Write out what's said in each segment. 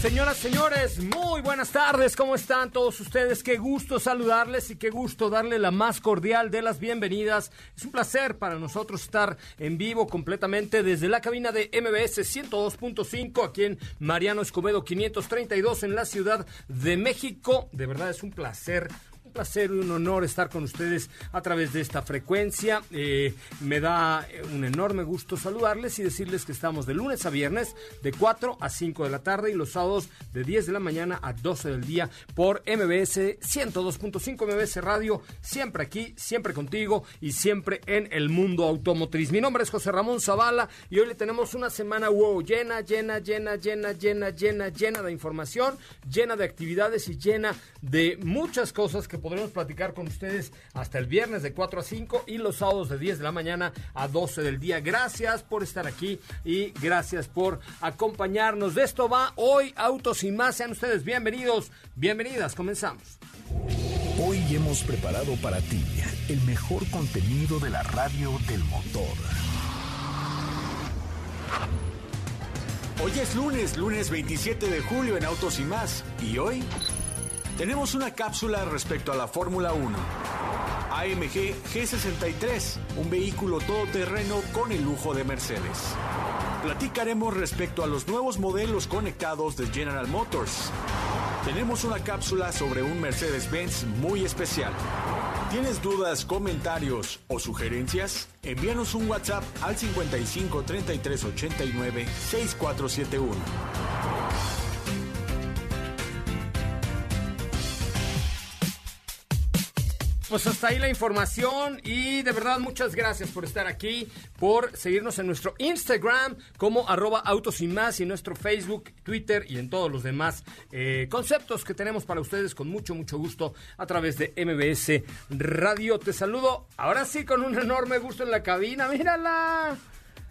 Señoras, señores, muy buenas tardes. ¿Cómo están todos ustedes? Qué gusto saludarles y qué gusto darle la más cordial de las bienvenidas. Es un placer para nosotros estar en vivo completamente desde la cabina de MBS 102.5 aquí en Mariano Escobedo 532 en la Ciudad de México. De verdad es un placer un placer y un honor estar con ustedes a través de esta frecuencia. Eh, me da un enorme gusto saludarles y decirles que estamos de lunes a viernes de 4 a 5 de la tarde y los sábados de 10 de la mañana a 12 del día por MBS 102.5 MBS Radio, siempre aquí, siempre contigo y siempre en el mundo automotriz. Mi nombre es José Ramón Zavala y hoy le tenemos una semana wow, llena, llena, llena, llena, llena, llena, llena de información, llena de actividades y llena de muchas cosas que podremos platicar con ustedes hasta el viernes de 4 a 5 y los sábados de 10 de la mañana a 12 del día. Gracias por estar aquí y gracias por acompañarnos. De esto va hoy Autos y más. Sean ustedes bienvenidos, bienvenidas. Comenzamos. Hoy hemos preparado para ti el mejor contenido de la radio del motor. Hoy es lunes, lunes 27 de julio en Autos y más. ¿Y hoy? Tenemos una cápsula respecto a la Fórmula 1. AMG G63, un vehículo todoterreno con el lujo de Mercedes. Platicaremos respecto a los nuevos modelos conectados de General Motors. Tenemos una cápsula sobre un Mercedes-Benz muy especial. ¿Tienes dudas, comentarios o sugerencias? Envíanos un WhatsApp al 55 33 89 6471. Pues hasta ahí la información y de verdad muchas gracias por estar aquí, por seguirnos en nuestro Instagram como arroba autos y más y en nuestro Facebook, Twitter y en todos los demás eh, conceptos que tenemos para ustedes con mucho, mucho gusto a través de MBS Radio. Te saludo ahora sí con un enorme gusto en la cabina, mírala.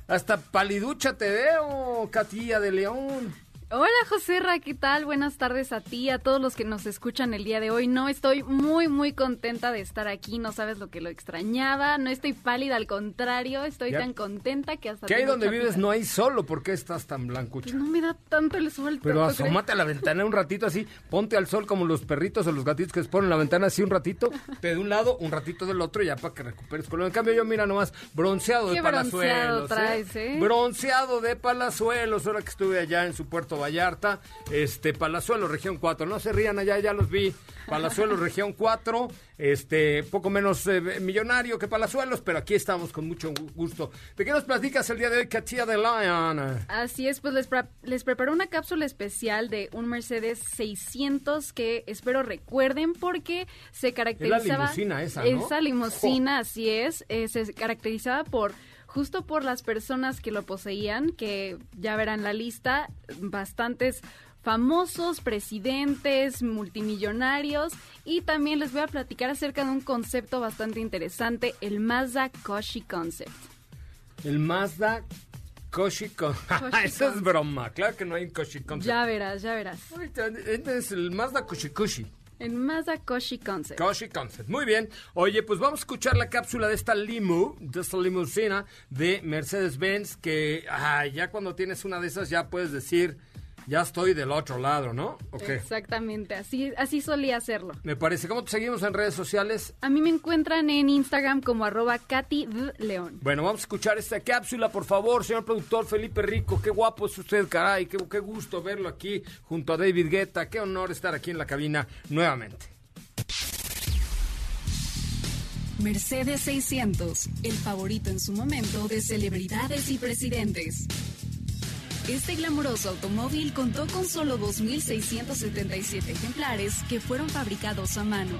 Hasta paliducha te veo, Katia de León. Hola José Ra, ¿qué tal? Buenas tardes a ti, a todos los que nos escuchan el día de hoy. No estoy muy, muy contenta de estar aquí, no sabes lo que lo extrañaba, no estoy pálida, al contrario, estoy Ya. tan contenta que hasta... ¿Qué hay tengo donde vives? No hay solo, ¿por qué estás tan blancucha? Pues no me da tanto el sol. Pero asómate a la ventana un ratito así, ponte al sol como los perritos o los gatitos que se ponen en la ventana así un ratito, de un lado, un ratito del otro, ya para que recuperes color. En cambio, yo mira nomás, bronceado de bronceado palazuelos. traes, ¿eh? Bronceado de palazuelos, ahora que estuve allá en su Puerto Vallarta, este, Palazuelos, región 4. No se rían allá, ya los vi. Palazuelos, región 4, este, poco menos eh, millonario que Palazuelos, pero aquí estamos con mucho gu- gusto. ¿De qué nos platicas el día de hoy, Katia de Lion? Así es, pues les, les preparé una cápsula especial de un Mercedes 600 que espero recuerden porque se caracterizaba... limusina esa, ¿no? Esa limusina, así es, eh, se caracterizaba por justo por las personas que lo poseían, que ya verán la lista, bastantes famosos, presidentes, multimillonarios y también les voy a platicar acerca de un concepto bastante interesante, el Mazda Koshi Concept. El Mazda Koshiko. Koshikon. Eso es broma. Claro que no hay Koshikon. Ya verás, ya verás. Este es el Mazda Koshikushi. En Mazda Koshi Concept. Koshi Concept. Muy bien. Oye, pues vamos a escuchar la cápsula de esta limo, de esta limusina de Mercedes-Benz, que ay, ya cuando tienes una de esas ya puedes decir, ya estoy del otro lado, ¿no? Ok. Exactamente, así, así solía hacerlo. Me parece. ¿Cómo te seguimos en redes sociales? A mí me encuentran en Instagram como arroba Katy. León. Bueno, vamos a escuchar esta cápsula, por favor, señor productor Felipe Rico. Qué guapo es usted, caray. Qué, qué gusto verlo aquí junto a David Guetta. Qué honor estar aquí en la cabina nuevamente. Mercedes 600, el favorito en su momento de celebridades y presidentes. Este glamuroso automóvil contó con solo 2.677 ejemplares que fueron fabricados a mano.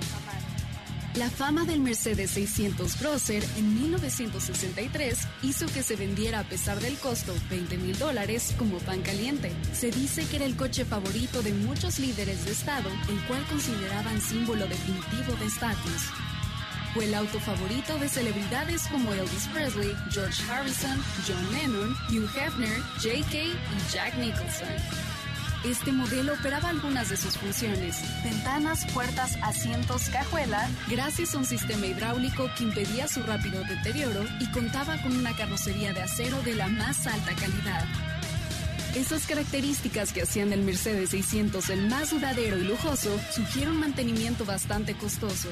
La fama del Mercedes 600 Crosser en 1963 hizo que se vendiera a pesar del costo, 20 mil dólares, como pan caliente. Se dice que era el coche favorito de muchos líderes de Estado, el cual consideraban símbolo definitivo de estatus. Fue el auto favorito de celebridades como Elvis Presley, George Harrison, John Lennon, Hugh Hefner, J.K. y Jack Nicholson. Este modelo operaba algunas de sus funciones, ventanas, puertas, asientos, cajuela, gracias a un sistema hidráulico que impedía su rápido deterioro y contaba con una carrocería de acero de la más alta calidad. Esas características que hacían del Mercedes 600 el más duradero y lujoso sugieren un mantenimiento bastante costoso.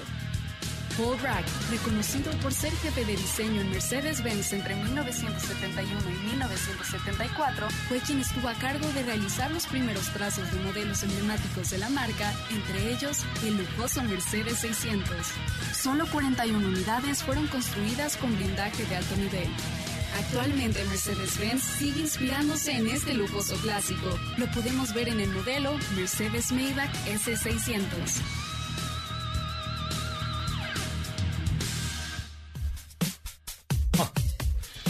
Paul Bragg, reconocido por ser jefe de diseño en Mercedes-Benz entre 1971 y 1974, fue quien estuvo a cargo de realizar los primeros trazos de modelos emblemáticos de la marca, entre ellos el lujoso Mercedes 600. Solo 41 unidades fueron construidas con blindaje de alto nivel. Actualmente Mercedes-Benz sigue inspirándose en este lujoso clásico. Lo podemos ver en el modelo Mercedes Maybach S600.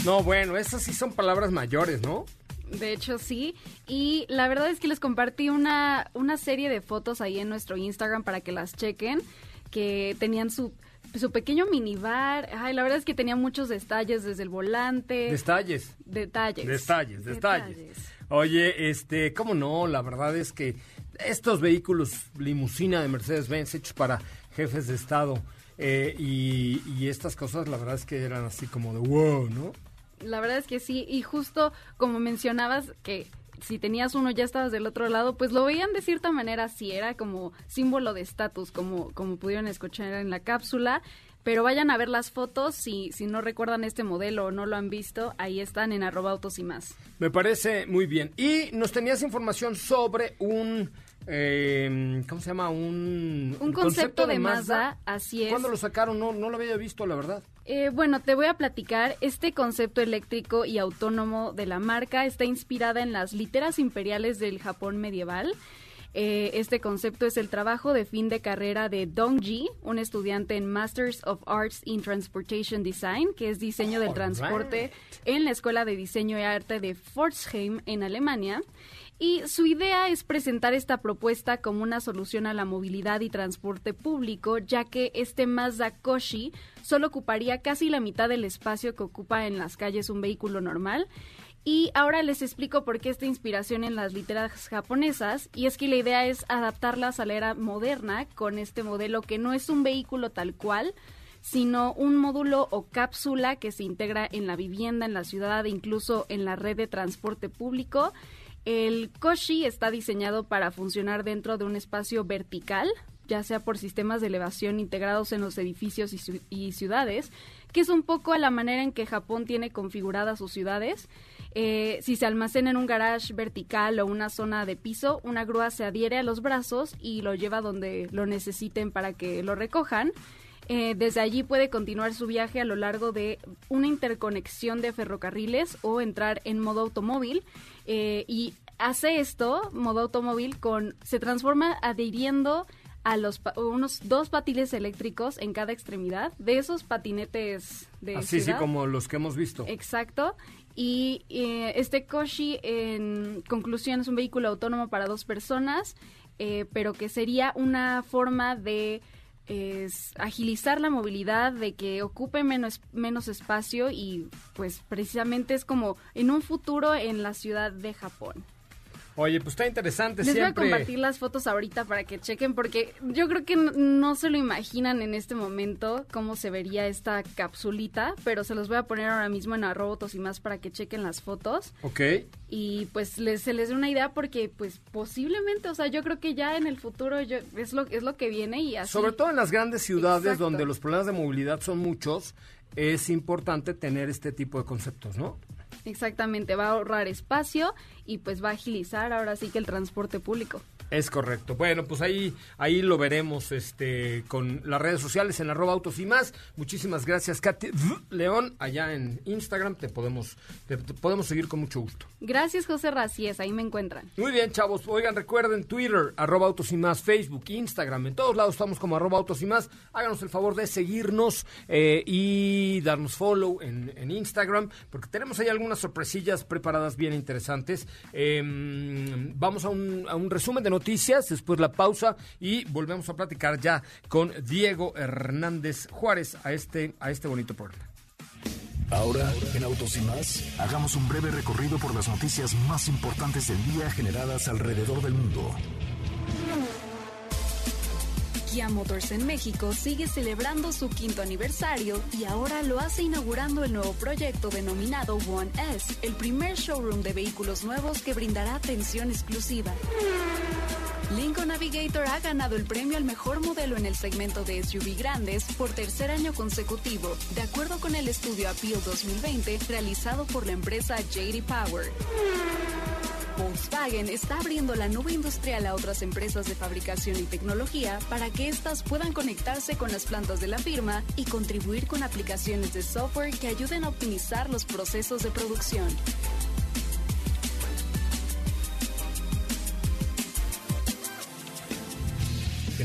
No, bueno, esas sí son palabras mayores, ¿no? De hecho, sí. Y la verdad es que les compartí una, una serie de fotos ahí en nuestro Instagram para que las chequen, que tenían su, su pequeño minibar. Ay, la verdad es que tenía muchos detalles desde el volante. Detalles. Detalles. Detalles, detalles. Oye, este, ¿cómo no? La verdad es que estos vehículos limusina de Mercedes-Benz hechos para jefes de Estado eh, y, y estas cosas, la verdad es que eran así como de wow, ¿no? La verdad es que sí, y justo como mencionabas que si tenías uno ya estabas del otro lado, pues lo veían de cierta manera sí, era como símbolo de estatus, como, como pudieron escuchar en la cápsula. Pero vayan a ver las fotos, si, si no recuerdan este modelo o no lo han visto, ahí están en arroba autos y más. Me parece muy bien. Y nos tenías información sobre un... Eh, ¿Cómo se llama? Un, un concepto, de, Mazda, así es. ¿Cuándo lo sacaron? No, no lo había visto, la verdad. Eh, bueno, te voy a platicar. Este concepto eléctrico y autónomo de la marca está inspirada en las literas imperiales del Japón medieval. Eh, este concepto es el trabajo de fin de carrera de Dong Ji, un estudiante en Masters of Arts in Transportation Design, que es diseño del transporte en la Escuela de Diseño y Arte de Pforzheim, en Alemania. Y su idea es presentar esta propuesta como una solución a la movilidad y transporte público, ya que este Mazda Koshi solo ocuparía casi la mitad del espacio que ocupa en las calles un vehículo normal. Y ahora les explico por qué esta inspiración en las literas japonesas, y es que la idea es adaptarlas a la era moderna con este modelo que no es un vehículo tal cual, sino un módulo o cápsula que se integra en la vivienda, en la ciudad e incluso en la red de transporte público el Koshi está diseñado para funcionar dentro de un espacio vertical, ya sea por sistemas de elevación integrados en los edificios y, ciudades, que es un poco a la manera en que Japón tiene configuradas sus ciudades. Eh, si se almacena en un garage vertical o una zona de piso, una grúa se adhiere a los brazos y lo lleva donde lo necesiten para que lo recojan. Eh, desde allí puede continuar su viaje a lo largo de una interconexión de ferrocarriles o entrar en modo automóvil. Eh, y hace esto, modo automóvil, con se transforma adhiriendo a los unos dos patines eléctricos en cada extremidad de esos patinetes de así sí como los que hemos visto. Exacto. Y eh, este Koshi en conclusión es un vehículo autónomo para dos personas pero que sería una forma de es agilizar la movilidad, de que ocupe menos, menos espacio y pues precisamente es como en un futuro en la ciudad de Japón. Oye, pues está interesante Les siempre. voy a compartir las fotos ahorita para que chequen, porque yo creo que no, no se lo imaginan en este momento cómo se vería esta capsulita, pero se los voy a poner ahora mismo en arrobotos y más para que chequen las fotos. Ok. y pues les, se les dé una idea porque pues posiblemente, o sea, yo creo que ya en el futuro yo, es lo es lo que viene y así. Sobre todo en las grandes ciudades Exacto. donde los problemas de movilidad son muchos, es importante tener este tipo de conceptos, ¿no? Exactamente, va a ahorrar espacio y pues va a agilizar ahora sí que el transporte público. Es correcto. Bueno, pues ahí, ahí lo veremos este, con las redes sociales en arroba autos y más. Muchísimas gracias, Katy León, allá en Instagram. Te podemos, te, te podemos seguir con mucho gusto. Gracias, José Raciés, ahí me encuentran. Muy bien, chavos. Oigan, recuerden Twitter, arroba autos y más, Facebook, Instagram. En todos lados estamos como arroba autos y más. Háganos el favor de seguirnos eh, y darnos follow en, en Instagram, porque tenemos ahí algunas sorpresillas preparadas bien interesantes. Eh, vamos a un, a un resumen de noticias, después la pausa y volvemos a platicar ya con Diego Hernández Juárez a este, a este bonito programa. Ahora, en Autos y más, hagamos un breve recorrido por las noticias más importantes del día generadas alrededor del mundo. Kia Motors en México sigue celebrando su quinto aniversario y ahora lo hace inaugurando el nuevo proyecto denominado One S, el primer showroom de vehículos nuevos que brindará atención exclusiva. Lincoln Navigator ha ganado el premio al mejor modelo en el segmento de SUV grandes por tercer año consecutivo, de acuerdo con el estudio Appeal 2020 realizado por la empresa JD Power. Volkswagen está abriendo la nube industrial a otras empresas de fabricación y tecnología para que éstas puedan conectarse con las plantas de la firma y contribuir con aplicaciones de software que ayuden a optimizar los procesos de producción.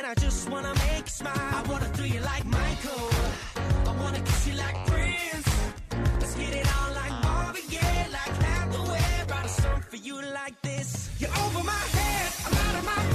When I just wanna make you smile? I wanna throw you like Michael. I wanna kiss you like Prince. Let's get it on like Marvin Gaye, like Hathaway. Write a song for you like this. You're over my head, I'm out of my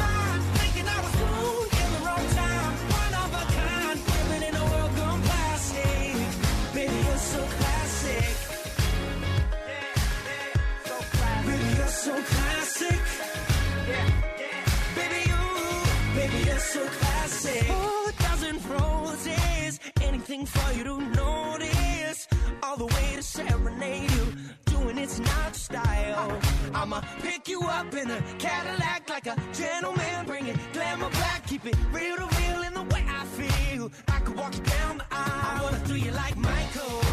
anything for you to notice. All the way to serenade you, doing it's not style. I'ma pick you up in a Cadillac like a gentleman, bring it glamour back, keep it real to real in the way I feel. I could walk you down the aisle. I wanna throw you like Michael.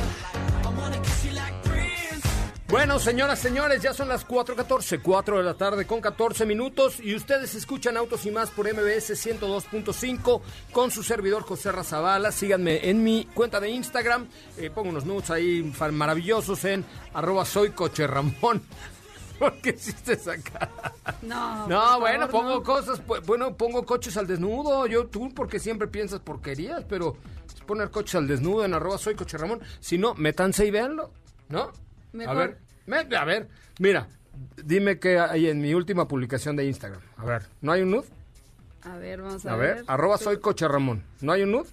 Bueno, señoras, señores, ya son las 4.14, 4 de la tarde con 14 minutos y ustedes escuchan Autos y Más por MBS 102.5 con su servidor José Razabala. Síganme en mi cuenta de Instagram, eh, pongo unos nudes ahí maravillosos en arroba soy coche Ramón. ¿Por qué hiciste esa cara? No, No, bueno, pongo no. cosas, bueno, pongo coches al desnudo. Yo, tú, porque siempre piensas porquerías, pero poner coches al desnudo en arroba soy coche Ramón. Si no, métanse y véanlo, ¿no? A ver, me- a ver, mira, dime qué hay en mi última publicación de Instagram. A ver, ¿no hay un nude? A ver, vamos a, A ver, arroba soy coche Ramón. ¿No hay un nude?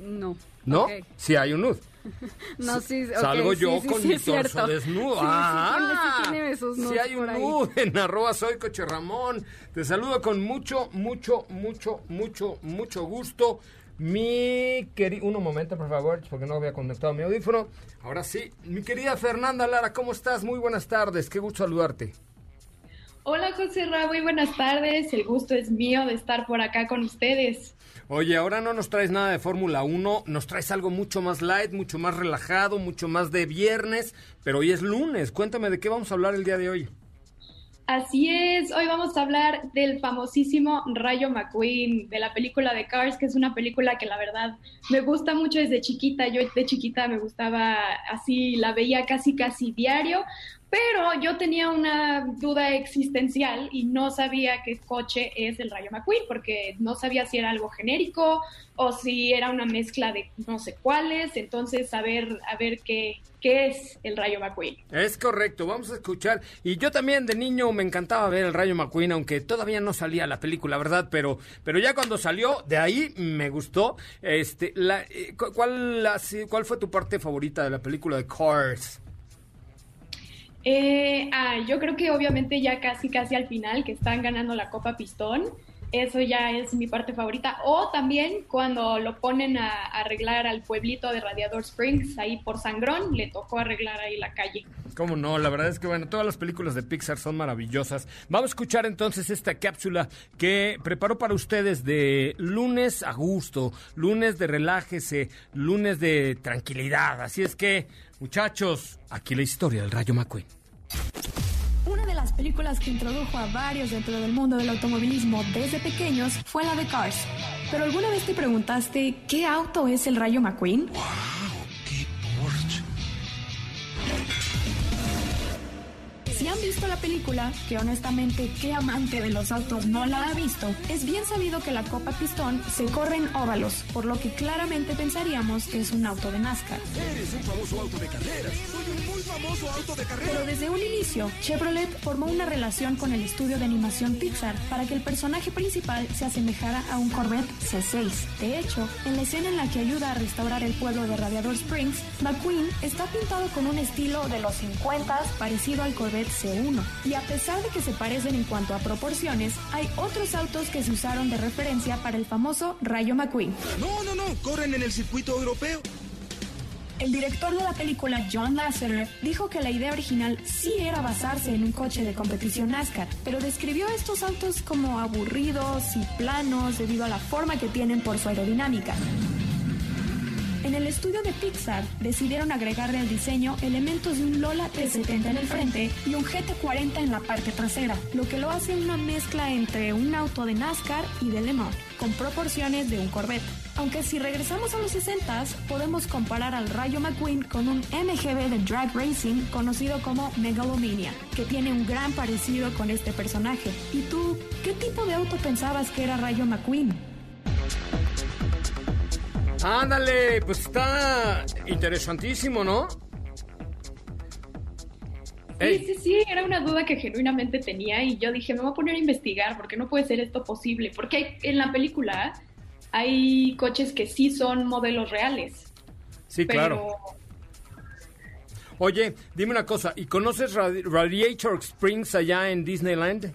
No. ¿No? Ok. Sí hay un nude. No, sí, ok, Salgo yo sí, con sí, mi torso desnudo. Ah, tiene- sí hay un nude en arroba soy coche Ramón. Te saludo con mucho, mucho, mucho, mucho, mucho gusto. Mi querido... Un momento, por favor, porque no había conectado mi audífono. Ahora sí, mi querida Fernanda Lara, ¿cómo estás? Muy buenas tardes, qué gusto saludarte. Hola José Ra, muy buenas tardes. El gusto es mío de estar por acá con ustedes. Oye, ahora no nos traes nada de Fórmula 1, nos traes algo mucho más light, mucho más relajado, mucho más de viernes, pero hoy es lunes. Cuéntame de qué vamos a hablar el día de hoy. Así es, hoy vamos a hablar del famosísimo Rayo McQueen, de la película de Cars, que es una película que la verdad me gusta mucho desde chiquita. Yo de chiquita me gustaba así, la veía casi casi diario, pero yo tenía una duda existencial y no sabía qué coche es el Rayo McQueen, porque no sabía si era algo genérico o si era una mezcla de no sé cuáles. Entonces, a ver, a ver qué, qué es el Rayo McQueen. Es correcto, vamos a escuchar. Y yo también de niño me encantaba ver el Rayo McQueen, aunque todavía no salía la película, ¿verdad? Pero, pero ya cuando salió, de ahí me gustó. Este, la, eh, cu- ¿cuál, la- ¿Cuál fue tu parte favorita de la película de Cars? Eh, ah, yo creo que obviamente ya casi casi al final que están ganando la Copa Pistón, eso ya es mi parte favorita. O también cuando lo ponen a, arreglar al pueblito de Radiador Springs, ahí por Sangrón, le tocó arreglar ahí la calle. ¿Cómo no? La verdad es que, bueno, todas las películas de Pixar son maravillosas. Vamos a escuchar entonces esta cápsula que preparó para ustedes de lunes a gusto, lunes de relájese, lunes de tranquilidad. Así es que, muchachos, aquí la historia del Rayo McQueen. Una de las películas que introdujo a varios dentro del mundo del automovilismo desde pequeños fue la de Cars. Pero alguna vez te preguntaste qué auto es el Rayo McQueen? Si han visto la película, que honestamente qué amante de los autos no la ha visto, es bien sabido que la Copa Pistón se corre en óvalos, por lo que claramente pensaríamos que es un auto de NASCAR. Eres un famoso auto de carreras. Soy un muy famoso auto de carreras. Pero desde un inicio, Chevrolet formó una relación con el estudio de animación Pixar para que el personaje principal se asemejara a un Corvette C6. De hecho, en la escena en la que ayuda a restaurar el pueblo de Radiador Springs, McQueen está pintado con un estilo de los 50 parecido al Corvette C1. Y a pesar de que se parecen en cuanto a proporciones, hay otros autos que se usaron de referencia para el famoso Rayo McQueen. No, no, no. Corren en el circuito europeo. El director de la película, John Lasseter, dijo que la idea original sí era basarse en un coche de competición NASCAR, pero describió estos autos como aburridos y planos debido a la forma que tienen por su aerodinámica. En el estudio de Pixar decidieron agregarle al diseño elementos de un Lola T70 en el frente y un GT40 en la parte trasera, lo que lo hace una mezcla entre un auto de NASCAR y de Le con proporciones de un Corvette. Aunque si regresamos a los 60s, podemos comparar al Rayo McQueen con un MGB de Drag Racing conocido como Megalomania, que tiene un gran parecido con este personaje. ¿Y tú, qué tipo de auto pensabas que era Rayo McQueen? Ándale, pues está interesantísimo, ¿no? Sí, sí, sí, era una duda que genuinamente tenía y yo dije, me voy a poner a investigar porque no puede ser esto posible. Porque hay- en la película hay coches que sí son modelos reales. Sí, pero claro. Oye, dime una cosa, ¿y conoces Radi- Radiator Springs allá en Disneyland?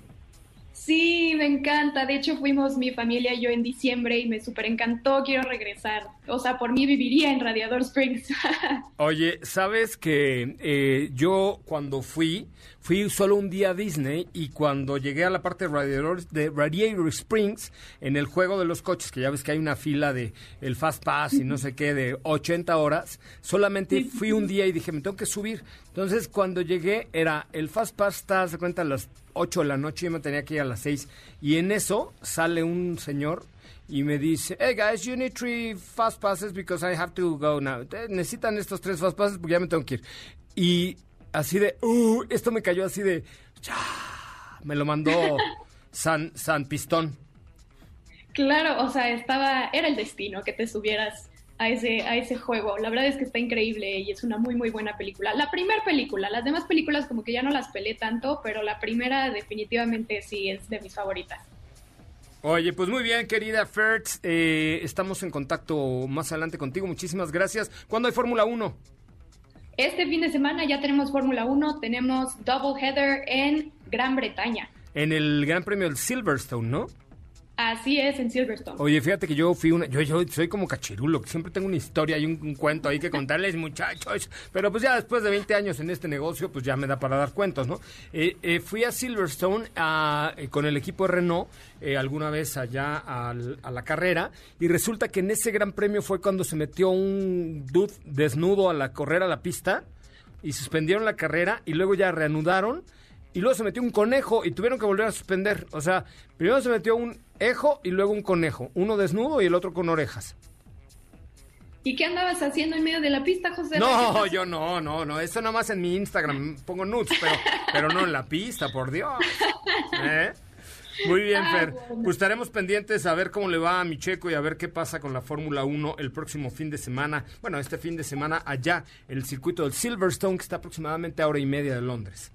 Sí, me encanta. De hecho, fuimos mi familia y yo en diciembre y me súper encantó. Quiero regresar. O sea, por mí viviría en Radiador Springs. Oye, ¿sabes que eh, yo cuando fui, fui solo un día a Disney y cuando llegué a la parte de Radiator, de Radiator Springs, en el juego de los coches, que ya ves que hay una fila de el Fast Pass y no sé qué, de 80 horas, solamente fui un día y dije, me tengo que subir. Entonces, cuando llegué, era el Fast Pass, está, se cuenta, las 8 de la noche, yo me tenía que ir a las 6. Y en eso sale un señor y me dice, hey guys, you need three fast passes because I have to go now. Necesitan estos tres fast passes porque ya me tengo que ir. Y así de, uh, esto me cayó así de, ya, me lo mandó San, San Pistón. claro, o sea, estaba, era el destino que te subieras a ese, a ese juego. La verdad es que está increíble y es una muy, muy buena película. La primera película, las demás películas como que ya no las pelé tanto, pero la primera definitivamente sí es de mis favoritas. Oye, pues muy bien, querida Fertz, eh, estamos en contacto más adelante contigo. Muchísimas gracias. ¿Cuándo hay Fórmula 1? Este fin de semana ya tenemos Fórmula 1, tenemos Double Header en Gran Bretaña. En el Gran Premio del Silverstone, ¿no? Así es, en Silverstone. Oye, fíjate que yo fui una, yo, yo soy como cachirulo, que siempre tengo una historia y un, un cuento ahí que contarles, muchachos. Pero pues ya después de 20 años en este negocio, pues ya me da para dar cuentos, ¿no? Eh, eh, fui a Silverstone a- eh, con el equipo de Renault eh, alguna vez allá al- a la carrera y resulta que en ese gran premio fue cuando se metió un dude desnudo a la correr a la pista y suspendieron la carrera y luego ya reanudaron y luego se metió un conejo y tuvieron que volver a suspender. O sea, primero se metió un ejo y luego un conejo, uno desnudo y el otro con orejas. ¿Y qué andabas haciendo en medio de la pista, José? No, yo no, no, no, eso nada más en mi Instagram pongo nudes, pero, pero no en la pista, por Dios. ¿Eh? Muy bien, Ah, Fer. bueno. Pues estaremos pendientes a ver cómo le va a mi checo y a ver qué pasa con la Fórmula 1 el próximo fin de semana. Bueno, este fin de semana allá, el circuito del Silverstone, que está aproximadamente a hora y media de Londres.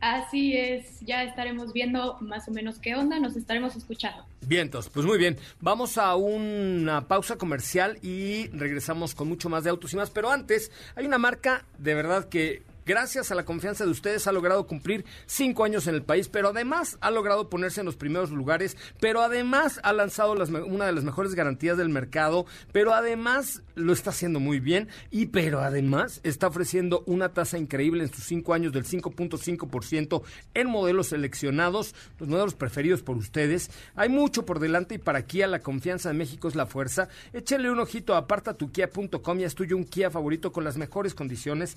Así es, ya estaremos viendo más o menos qué onda, nos estaremos escuchando. Vientos, pues muy bien. Vamos a una pausa comercial y regresamos con mucho más de autos y más. Pero antes, hay una marca de verdad que, gracias a la confianza de ustedes, ha logrado cumplir cinco años en el país, pero además ha logrado ponerse en los primeros lugares, pero además ha lanzado una de las mejores garantías del mercado, pero además lo está haciendo muy bien y pero además está ofreciendo una tasa increíble en sus cinco años del 5.5% en modelos seleccionados, los modelos preferidos por ustedes. Hay mucho por delante y para Kia la confianza en México es la fuerza. Échale un ojito a apartatukia.com y es tuyo un Kia favorito con las mejores condiciones.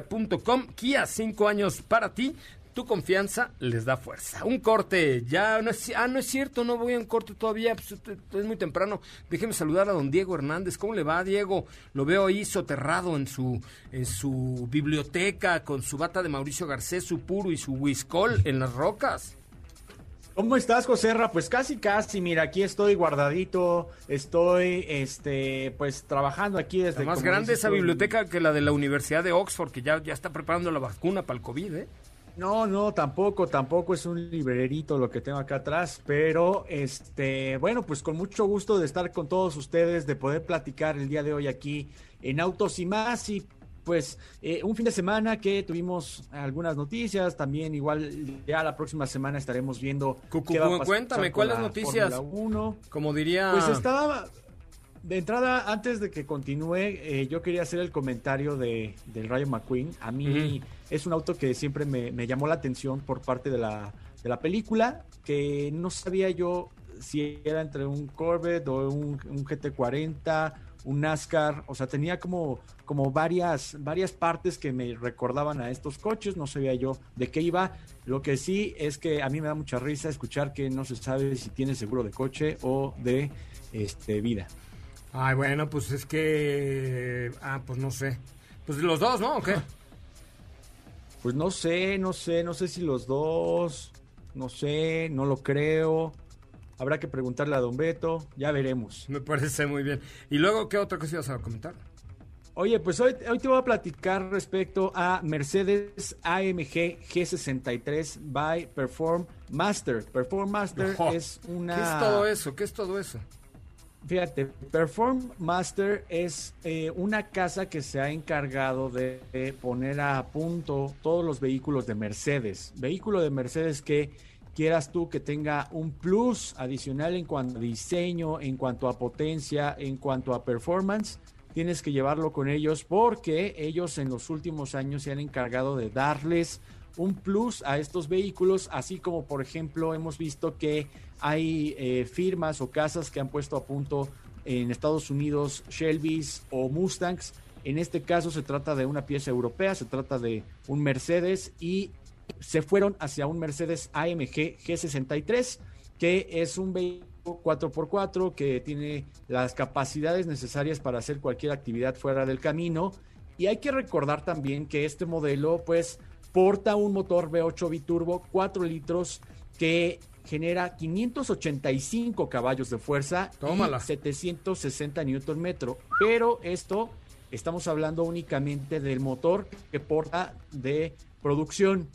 Apartatukia.com, Kia, cinco años para ti. Tu confianza les da fuerza. Un corte, ya no es, ah, no es cierto, no voy a un corte todavía, pues, es- es muy temprano. Déjeme saludar a don Diego Hernández. ¿Cómo le va, Diego? Lo veo ahí soterrado en su, en su biblioteca con su bata de Mauricio Garcés, su puro y su whiskol en las rocas. ¿Cómo estás, Joserra? Pues casi, casi. Mira, aquí estoy guardadito. Estoy, este, pues trabajando aquí desde. La más grande esa biblioteca que la de la Universidad de Oxford, que ya, ya está preparando la vacuna para el COVID, ¿eh? No, no, tampoco, tampoco es un librerito lo que tengo acá atrás, pero este, bueno, pues con mucho gusto de estar con todos ustedes, de poder platicar el día de hoy aquí en Autos y más y pues eh, un fin de semana que tuvimos algunas noticias, también igual ya la próxima semana estaremos viendo Cucu, qué va a pasar cuéntame, con ¿cuáles la noticias? 1. Como diría... Pues estaba, de entrada, antes de que continúe, eh, yo quería hacer el comentario de, del Rayo McQueen. A mí es un auto que siempre me, me llamó la atención por parte de la, de la película, que no sabía yo si era entre un Corvette o un, un GT40, un NASCAR, o sea, tenía como, como varias, varias partes que me recordaban a estos coches, no sabía yo de qué iba. Lo que sí es que a mí me da mucha risa escuchar que no se sabe si tiene seguro de coche o de este, vida. Ay, bueno, pues es que... Ah, pues no sé. Pues los dos, ¿no? ¿O qué? Pues no sé, no sé, no sé si los dos, no sé, no lo creo. Habrá que preguntarle a Don Beto, ya veremos. Me parece muy bien. ¿Y luego qué otra cosa ibas a comentar? Oye, pues hoy, hoy te voy a platicar respecto a Mercedes AMG G63 by Perform Master. Perform Master Ojo. es una... ¿Qué es todo eso? ¿Qué es todo eso? Fíjate, Perform Master es eh, una casa que se ha encargado de, de poner a punto todos los vehículos de Mercedes. Vehículo de Mercedes que quieras tú que tenga un plus adicional en cuanto a diseño, en cuanto a potencia, en cuanto a performance, tienes que llevarlo con ellos porque ellos en los últimos años se han encargado de darles un plus a estos vehículos, así como por ejemplo hemos visto que hay eh, firmas o casas que han puesto a punto en Estados Unidos Shelby's o Mustangs. En este caso se trata de una pieza europea, se trata de un Mercedes y se fueron hacia un Mercedes AMG G63, que es un vehículo 4x4 que tiene las capacidades necesarias para hacer cualquier actividad fuera del camino. Y hay que recordar también que este modelo, pues, porta un motor V8 biturbo 4 litros que genera 585 caballos de fuerza Tómala. y 760 newton metro. Pero esto estamos hablando únicamente del motor que porta de producción.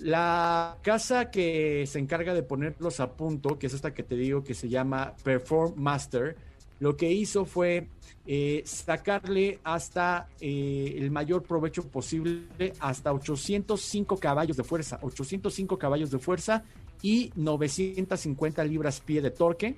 La casa que se encarga de ponerlos a punto, que es esta que te digo que se llama Perform Master, lo que hizo fue eh, sacarle hasta eh, el mayor provecho posible, hasta 805 caballos de fuerza, 805 caballos de fuerza y 950 libras-pie de torque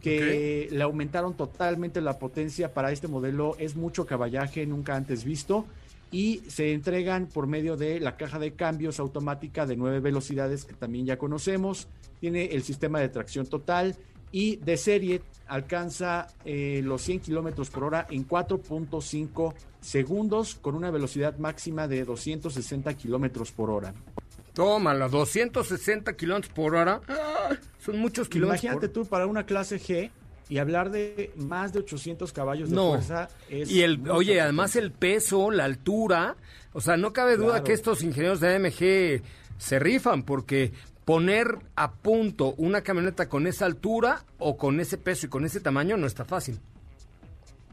que le aumentaron totalmente la potencia para este modelo. Es mucho caballaje, nunca antes visto. Y se entregan por medio de la caja de cambios automática de nueve velocidades que también ya conocemos. Tiene el sistema de tracción total y de serie alcanza eh, los 100 kilómetros por hora en 4.5 segundos con una velocidad máxima de 260 kilómetros por hora. Tómala, 260 kilómetros por hora. Ah, son muchos kilómetros. Imagínate tú para una clase G y hablar de más de 800 caballos de fuerza es y el oye además el peso la altura o sea no cabe duda que estos ingenieros de AMG se rifan porque poner a punto una camioneta con esa altura o con ese peso y con ese tamaño no está fácil.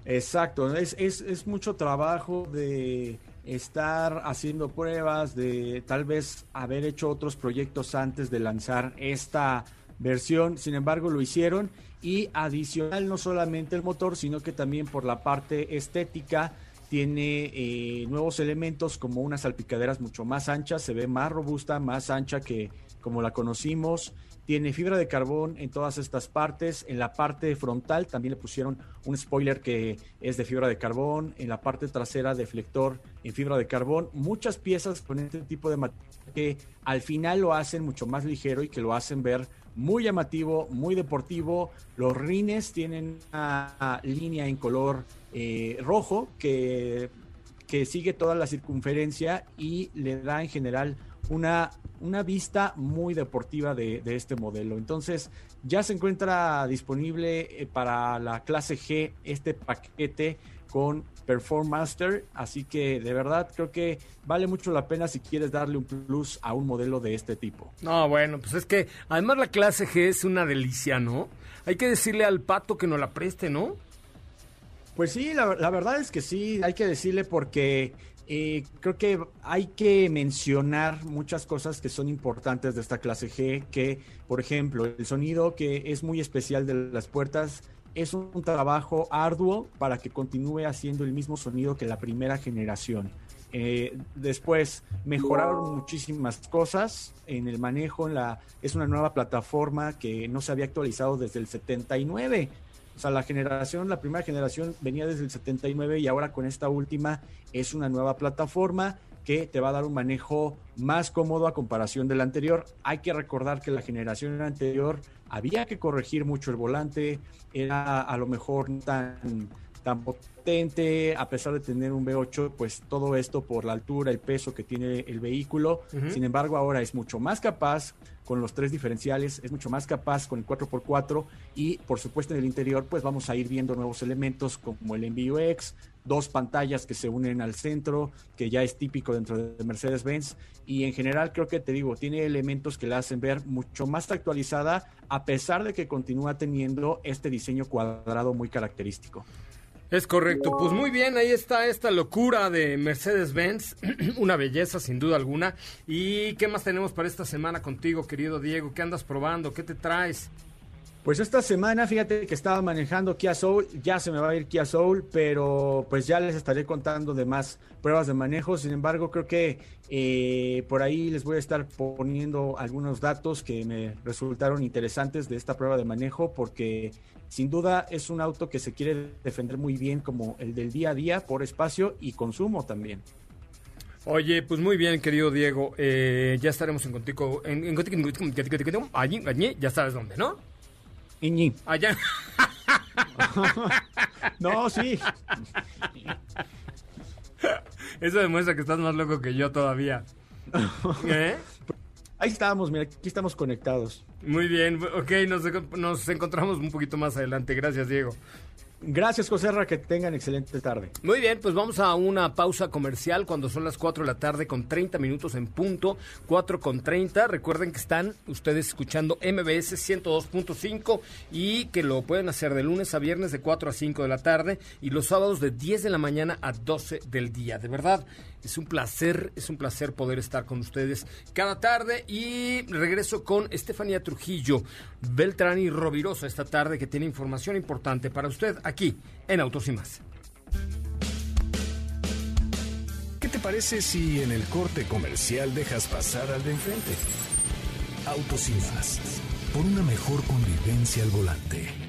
Exacto es, es, es mucho trabajo de estar haciendo pruebas, de tal vez haber hecho otros proyectos antes de lanzar esta versión. Sin embargo, lo hicieron y adicional no solamente el motor, sino que también por la parte estética tiene eh, nuevos elementos como unas salpicaderas mucho más anchas, se ve más robusta, más ancha que como la conocimos. Tiene fibra de carbón en todas estas partes. En la parte frontal también le pusieron un spoiler que es de fibra de carbón. En la parte trasera deflector en fibra de carbón. Muchas piezas con este tipo de material que al final lo hacen mucho más ligero y que lo hacen ver muy llamativo, muy deportivo. Los rines tienen una línea en color eh, rojo que, que sigue toda la circunferencia y le da en general una, una vista muy deportiva de, este modelo. Entonces, ya se encuentra disponible eh, para la clase G este paquete con Performaster, así que de verdad creo que vale mucho la pena si quieres darle un plus a un modelo de este tipo. No, bueno, pues es que además la clase G es una delicia, ¿no? Hay que decirle al pato que nos la preste, ¿no? Pues sí, la, la verdad es que sí, hay que decirle porque eh, creo que hay que mencionar muchas cosas que son importantes de esta clase G, que por ejemplo el sonido que es muy especial de las puertas es un trabajo arduo para que continúe haciendo el mismo sonido que la primera generación. Eh, después mejoraron muchísimas cosas en el manejo, la, es una nueva plataforma que no se había actualizado desde el 79. O sea, la generación, la primera generación venía desde el 79 y ahora con esta última es una nueva plataforma que te va a dar un manejo más cómodo a comparación del anterior. Hay que recordar que la generación anterior había que corregir mucho el volante, era a lo mejor tan, tan potente, a pesar de tener un V8, pues todo esto por la altura, el peso que tiene el vehículo. Sin embargo, ahora es mucho más capaz con los tres diferenciales, es mucho más capaz con el 4x4 y por supuesto en el interior pues vamos a ir viendo nuevos elementos como el MBUX, dos pantallas que se unen al centro, que ya es típico dentro de Mercedes-Benz y en general creo que te digo, tiene elementos que la hacen ver mucho más actualizada a pesar de que continúa teniendo este diseño cuadrado muy característico. Es correcto. Pues muy bien, ahí está esta locura de Mercedes-Benz. Una belleza, sin duda alguna. ¿Y qué más tenemos para esta semana contigo, querido Diego? ¿Qué andas probando? ¿Qué te traes? Pues esta semana, fíjate que estaba manejando Kia Soul, ya se me va a ir Kia Soul, pero pues ya les estaré contando de más pruebas de manejo. Sin embargo, creo que eh, por ahí les voy a estar poniendo algunos datos que me resultaron interesantes de esta prueba de manejo, porque sin duda es un auto que se quiere defender muy bien como el del día a día por espacio y consumo también. Oye, pues muy bien, querido Diego. Eh, ya estaremos en contigo, en, en, allí, ya sabes dónde, ¿no? Iñi. Allá. no, sí. Eso demuestra que estás más loco que yo todavía. ¿Eh? Ahí estamos, mira, aquí estamos conectados. Muy bien, ok, nos, nos encontramos un poquito más adelante. Gracias, Diego. Gracias, José que tengan excelente tarde. Muy bien, pues vamos a una pausa comercial cuando son las 4 de la tarde con 30 minutos en punto, 4 con 30. Recuerden que están ustedes escuchando MBS 102.5 y que lo pueden hacer de lunes a viernes de 4 a 5 de la tarde y los sábados de 10 de la mañana a 12 del día. De verdad, es un placer, es un placer poder estar con ustedes cada tarde y regreso con Estefanía Trujillo, Beltrán y Rovirosa esta tarde que tiene información importante para usted aquí en Autos y más. ¿Qué te parece si en el corte comercial dejas pasar al de enfrente? Autos y más. Por una mejor convivencia al volante.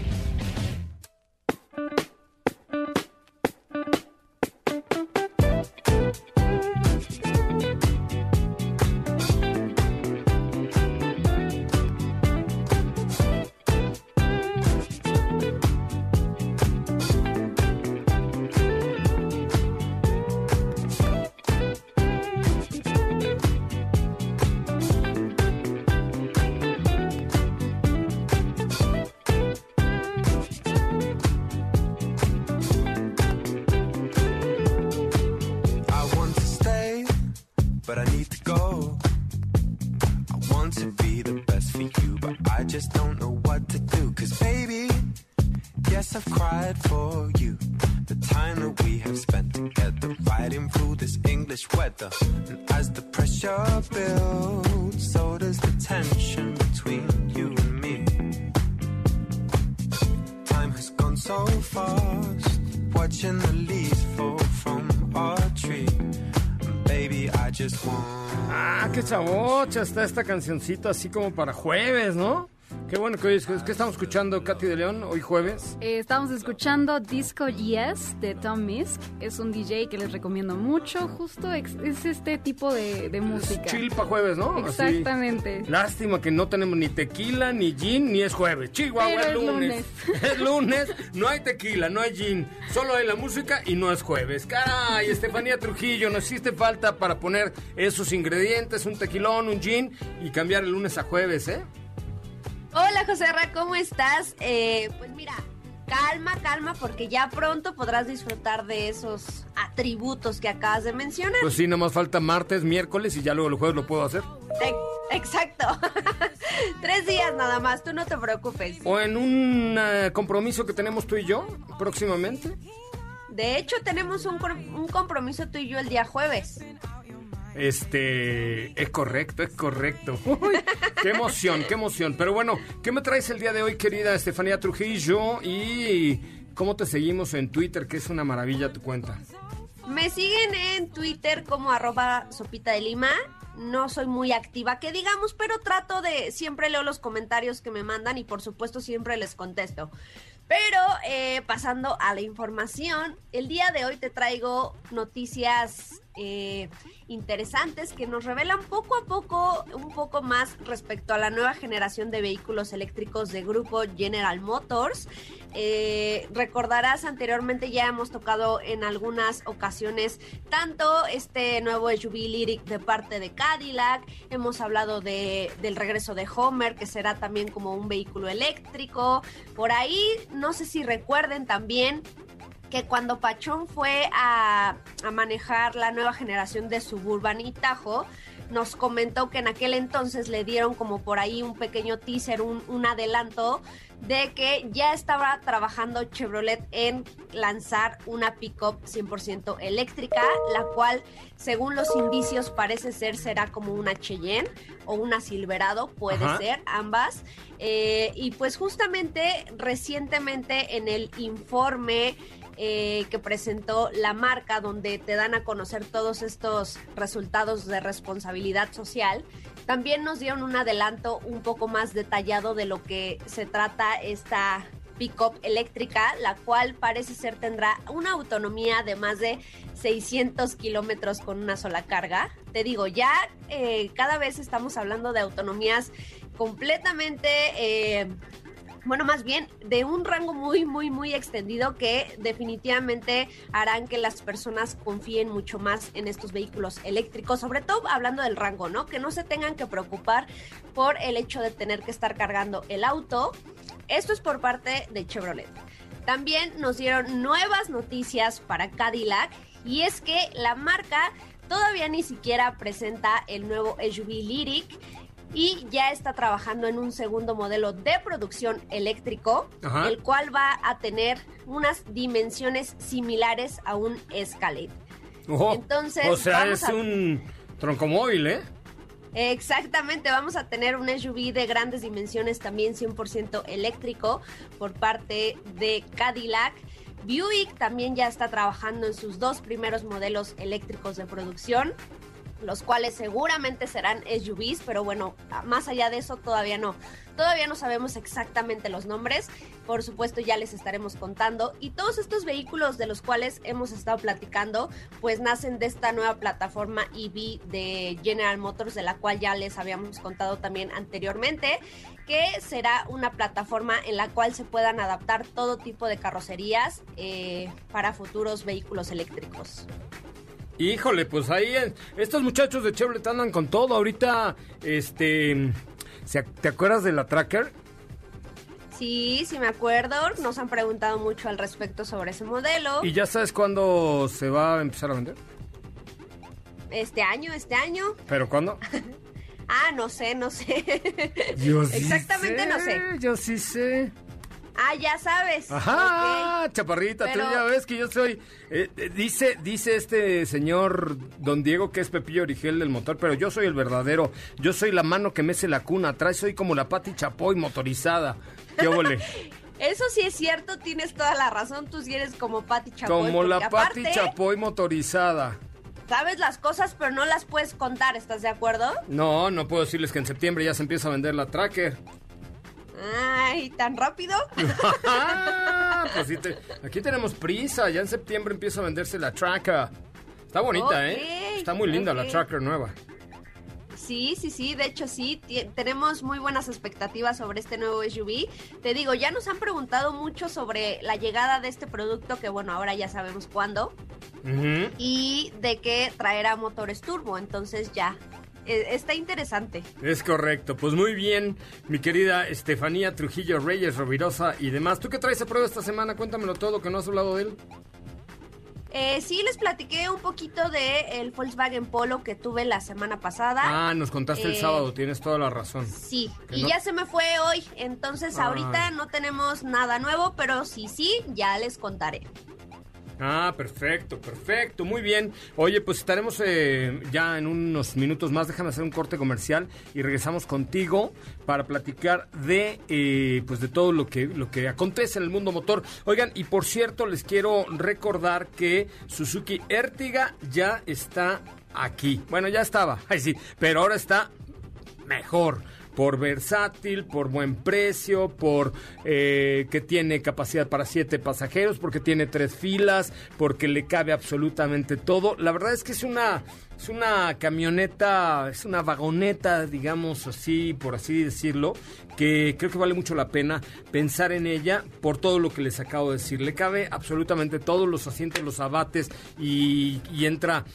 Yes, I've cried for you. The time that we have spent together, riding through this English weather. And as the pressure builds, so does the tension between you and me. Time has gone so fast, watching the leaves fall from our tree. Baby, I just want. Ah, qué chavocha está esta cancioncita así como para jueves, ¿no? Qué bueno que hoy es ¿Qué estamos escuchando, Katy de León, hoy jueves? Eh, estamos escuchando Disco Yes de Tom Misk. Es un DJ que les recomiendo mucho. Justo es este tipo de, de música. Chill para jueves, ¿no? Así. Exactamente. Lástima que no tenemos ni tequila, ni gin, ni es jueves. Chihuahua es es lunes. Es lunes, no hay tequila, no hay gin. Solo hay la música y no es jueves. Caray, Estefanía Trujillo, nos hiciste falta para poner esos ingredientes, un tequilón, un gin y cambiar el lunes a jueves, ¿eh? Hola José Ra, ¿cómo estás? Eh, pues mira, calma, calma, porque ya pronto podrás disfrutar de esos atributos que acabas de mencionar. Pues sí, nomás falta martes, miércoles y ya luego el jueves lo puedo hacer. Exacto. Tres días nada más, tú no te preocupes. O en un eh, compromiso que tenemos tú y yo próximamente. De hecho, tenemos un, un compromiso tú y yo el día jueves. Este, es correcto, es correcto. Uy, qué emoción, qué emoción. Pero bueno, ¿qué me traes el día de hoy, querida Estefanía Trujillo? Y cómo te seguimos en Twitter, que es una maravilla tu cuenta. Me siguen en Twitter como arroba sopita de lima. No soy muy activa, que digamos, pero trato de, siempre leo los comentarios que me mandan y por supuesto siempre les contesto. Pero eh, pasando a la información, el día de hoy te traigo noticias eh, interesantes que nos revelan poco a poco un poco más respecto a la nueva generación de vehículos eléctricos de grupo General Motors. Eh, recordarás anteriormente ya hemos tocado en algunas ocasiones tanto este nuevo SUV de parte de Cadillac, hemos hablado de, del regreso de Homer que será también como un vehículo eléctrico. Por ahí, no sé si recuerden también que cuando Pachón fue a, a manejar la nueva generación de Suburban y Tajo, nos comentó que en aquel entonces le dieron como por ahí un pequeño teaser, un, un adelanto de que ya estaba trabajando Chevrolet en lanzar una pickup 100% eléctrica, la cual, según los indicios, parece ser será como una Cheyenne o una Silverado, puede Ajá. ser ambas. Eh, y pues justamente recientemente en el informe eh, que presentó la marca, donde te dan a conocer todos estos resultados de responsabilidad social. También nos dieron un adelanto un poco más detallado de lo que se trata esta pickup eléctrica, la cual parece ser tendrá una autonomía de más de 600 kilómetros con una sola carga. Te digo, ya eh, cada vez estamos hablando de autonomías completamente eh, bueno, más bien de un rango muy, muy, muy extendido que definitivamente harán que las personas confíen mucho más en estos vehículos eléctricos, sobre todo hablando del rango, ¿no? Que no se tengan que preocupar por el hecho de tener que estar cargando el auto. Esto es por parte de Chevrolet. También nos dieron nuevas noticias para Cadillac y es que la marca todavía ni siquiera presenta el nuevo SUV Lyric y ya está trabajando en un segundo modelo de producción eléctrico, Ajá. el cual va a tener unas dimensiones similares a un Escalade. Entonces, o sea, es a- un troncomóvil, ¿eh? Exactamente, vamos a tener un SUV de grandes dimensiones también 100% eléctrico por parte de Cadillac. Buick también ya está trabajando en sus dos primeros modelos eléctricos de producción los cuales seguramente serán SUVs, pero bueno, más allá de eso todavía no. Todavía no sabemos exactamente los nombres, por supuesto ya les estaremos contando. Y todos estos vehículos de los cuales hemos estado platicando, pues nacen de esta nueva plataforma EV de General Motors, de la cual ya les habíamos contado también anteriormente, que será una plataforma en la cual se puedan adaptar todo tipo de carrocerías eh, para futuros vehículos eléctricos. Híjole, pues ahí estos muchachos de Chevrolet andan con todo. Ahorita, este, ¿se- ¿te acuerdas de la Tracker? Sí, sí me acuerdo. Nos han preguntado mucho al respecto sobre ese modelo. ¿Y ya sabes cuándo se va a empezar a vender? Este año, este año. ¿Pero cuándo? Ah, no sé, no sé. Yo sí Exactamente no sé. Yo sí sé. Ah, ya sabes. Ajá, chaparrita, Pero- tú ya ves que yo soy. eh, eh, dice, dice este señor Don Diego que es Pepillo Origel del motor, pero yo soy el verdadero. Yo soy la mano que mece la cuna. Atrás soy como la Pati Chapoy motorizada. ¿Qué óvole? Eso sí es cierto, tienes toda la razón. Tú sí eres como Pati Chapoy. como la porque Pati aparte, Chapoy motorizada. Sabes las cosas, pero no las puedes contar. ¿Estás de acuerdo? No, no puedo decirles que en septiembre ya se empieza a vender la Tracker. Ay, tan rápido. Ah, pues sí te- aquí tenemos prisa. Ya en septiembre empieza a venderse la Tracker. Está bonita, ¿eh? Está muy linda la. Tracker nueva. Sí, sí, sí, de hecho sí, tenemos muy buenas expectativas sobre este nuevo SUV. Te digo, ya nos han preguntado mucho sobre la llegada de este producto, que bueno, ahora ya sabemos cuándo, y de que traerá motores turbo, entonces ya, está interesante. Es correcto. Pues muy bien, mi querida Estefanía Trujillo Reyes, Rovirosa y demás. ¿Tú qué traes a prueba esta semana? Cuéntamelo todo, que no has hablado de él. Eh, sí, les platiqué un poquito de el Volkswagen Polo que tuve la semana pasada. Ah, nos contaste el Eh, sábado, tienes toda la razón. Sí, y no- ya se me fue hoy, entonces Ah. ahorita no tenemos nada nuevo, pero sí, sí, ya les contaré. Ah, perfecto, perfecto, muy bien. Oye, pues estaremos eh, ya en unos minutos más. Déjame hacer un corte comercial y regresamos contigo para platicar de, eh, pues de todo lo que lo que acontece en el mundo motor. Oigan, y por cierto, les quiero recordar que Suzuki Ertiga ya está aquí. Bueno, ya estaba, ay sí, pero ahora está mejor. Por versátil, por buen precio, por eh, que tiene capacidad para siete pasajeros, porque tiene tres filas, porque le cabe absolutamente todo. La verdad es que es una, es una camioneta, es una vagoneta, digamos así, por así decirlo, que creo que vale mucho la pena pensar en ella por todo lo que les acabo de decir. Le cabe absolutamente todos los asientos, los abates y, y entra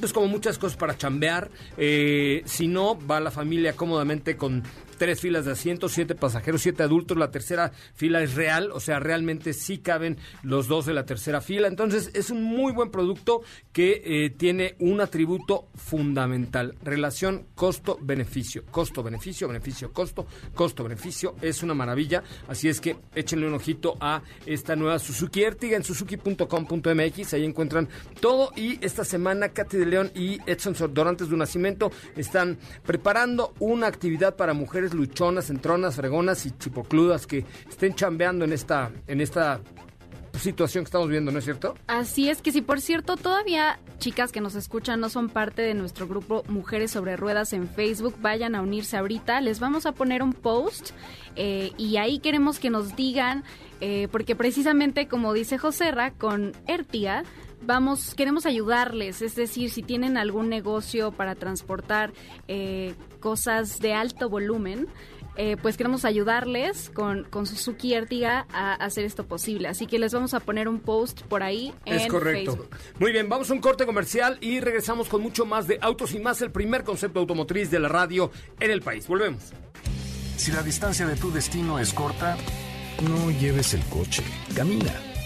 pues como muchas cosas para chambear. Eh, si no, va la familia cómodamente con tres filas de asientos, siete pasajeros, siete adultos. La tercera fila es real, o sea, realmente sí caben los dos de la tercera fila. Entonces, es un muy buen producto que eh, tiene un atributo fundamental. Relación costo-beneficio. Costo-beneficio, beneficio-costo, costo-beneficio. Es una maravilla. Así es que échenle un ojito a esta nueva Suzuki Ertiga en suzuki.com.mx. Ahí encuentran todo. Y esta semana, Katy de León y Edson Dorantes de un Nacimiento están preparando una actividad para mujeres luchonas, entronas, fregonas y chipocludas que estén chambeando en esta, en esta situación que estamos viendo, ¿no es cierto? Así es que si por cierto todavía chicas que nos escuchan no son parte de nuestro grupo Mujeres sobre Ruedas en Facebook, vayan a unirse ahorita, les vamos a poner un post eh, y ahí queremos que nos digan, eh, porque precisamente como dice Joserra, con Ertia vamos, queremos ayudarles, es decir, si tienen algún negocio para transportar eh, cosas de alto volumen, eh, pues queremos ayudarles con, con Suzuki Ertiga a hacer esto posible. Así que les vamos a poner un post por ahí en Es correcto. Facebook. Muy bien, vamos a un corte comercial y regresamos con mucho más de Autos y Más, el primer concepto automotriz de la radio en el país. Volvemos. Si la distancia de tu destino es corta, no lleves el coche, camina.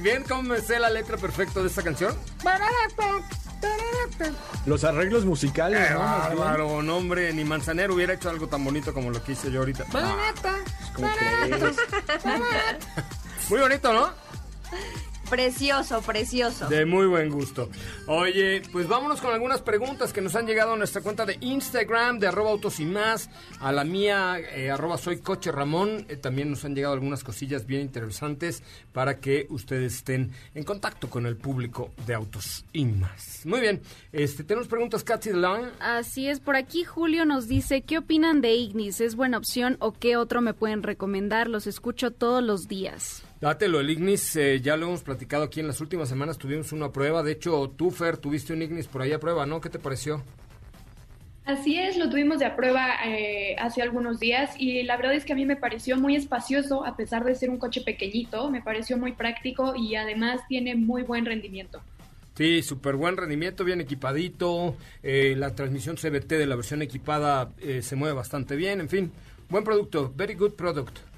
¿Bien cómo me sé la letra perfecta de esta canción? Los arreglos musicales, Qué ¿no? Bárbaro, no, hombre, ni Manzanero hubiera hecho algo tan bonito como lo que hice yo ahorita. ¿Cómo crees? Muy bonito, ¿no? Precioso, precioso. De muy buen gusto. Oye, pues vámonos con algunas preguntas que nos han llegado a nuestra cuenta de Instagram, de arroba autos y más, a la mía, eh, arroba soy coche Ramón. Eh, también nos han llegado algunas cosillas bien interesantes para que ustedes estén en contacto con el público de autos y más. Muy bien, este, tenemos preguntas, Katy DeLong. Así es, por aquí Julio nos dice, ¿qué opinan de Ignis? ¿Es buena opción o qué otro me pueden recomendar? Los escucho todos los días. Dátelo, el Ignis, eh, ya lo hemos platicado aquí en las últimas semanas, tuvimos una prueba. De hecho, tú, Fer, tuviste un Ignis por ahí a prueba, ¿no? ¿Qué te pareció? Así es, lo tuvimos de a prueba eh, hace algunos días y la verdad es que a mí me pareció muy espacioso, a pesar de ser un coche pequeñito, me pareció muy práctico y además tiene muy buen rendimiento. Sí, súper buen rendimiento, bien equipadito. eh, la transmisión CBT de la versión equipada eh, se mueve bastante bien. En fin, buen producto. Very good product.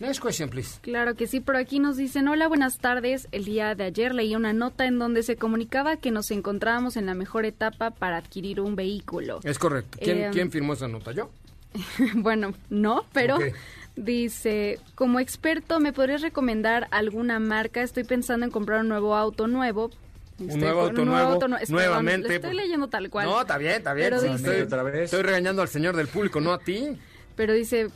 Next question, please. Claro que sí, por aquí nos dicen, hola, buenas tardes. El día de ayer leí una nota en donde se comunicaba que nos encontrábamos en la mejor etapa para adquirir un vehículo. Es correcto. ¿Quién, Eh, quién firmó esa nota? ¿Yo? bueno, no, pero dice, como experto, ¿me podrías recomendar alguna marca? Estoy pensando en comprar un nuevo auto nuevo. Un nuevo auto nuevo, nue- espera, nuevamente, Lo estoy leyendo tal cual. No, está bien, está bien. Pero Sí, dice- estoy, estoy regañando al señor del público, no a ti. Pero dice,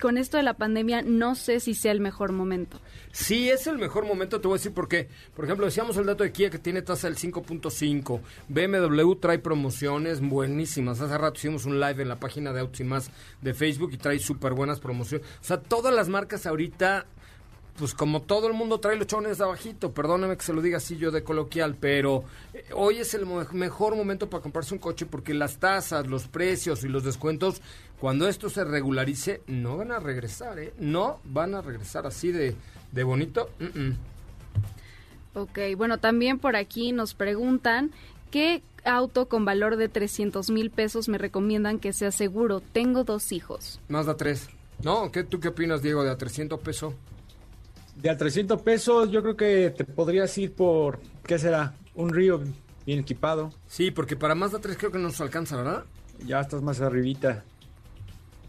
con esto de la pandemia, no sé si sea el mejor momento. Sí, es el mejor momento, te voy a decir por qué. Por ejemplo, decíamos el dato de Kia que tiene tasa del 5.5. BMW trae promociones buenísimas. Hace rato hicimos un live en la página de Autos y Más de Facebook y trae súper buenas promociones. O sea, todas las marcas ahorita, pues como todo el mundo trae los chones de abajito, perdóname que se lo diga así yo de coloquial, pero eh, hoy es el mejor momento para comprarse un coche porque las tasas, los precios y los descuentos, cuando esto se regularice, no van a regresar, ¿eh? No van a regresar así de, de bonito. Mm, mm. Ok, bueno, también por aquí nos preguntan, ¿qué auto con valor de 300 mil pesos me recomiendan que sea seguro? Tengo dos hijos. Mazda 3. ¿No? ¿Qué, ¿Tú qué opinas, Diego, de a 300 pesos? De a 300 pesos, yo creo que te podrías ir por, ¿qué será? Un Río bien equipado. Sí, porque para Mazda 3 creo que no nos alcanza, ¿verdad? Ya estás más arribita.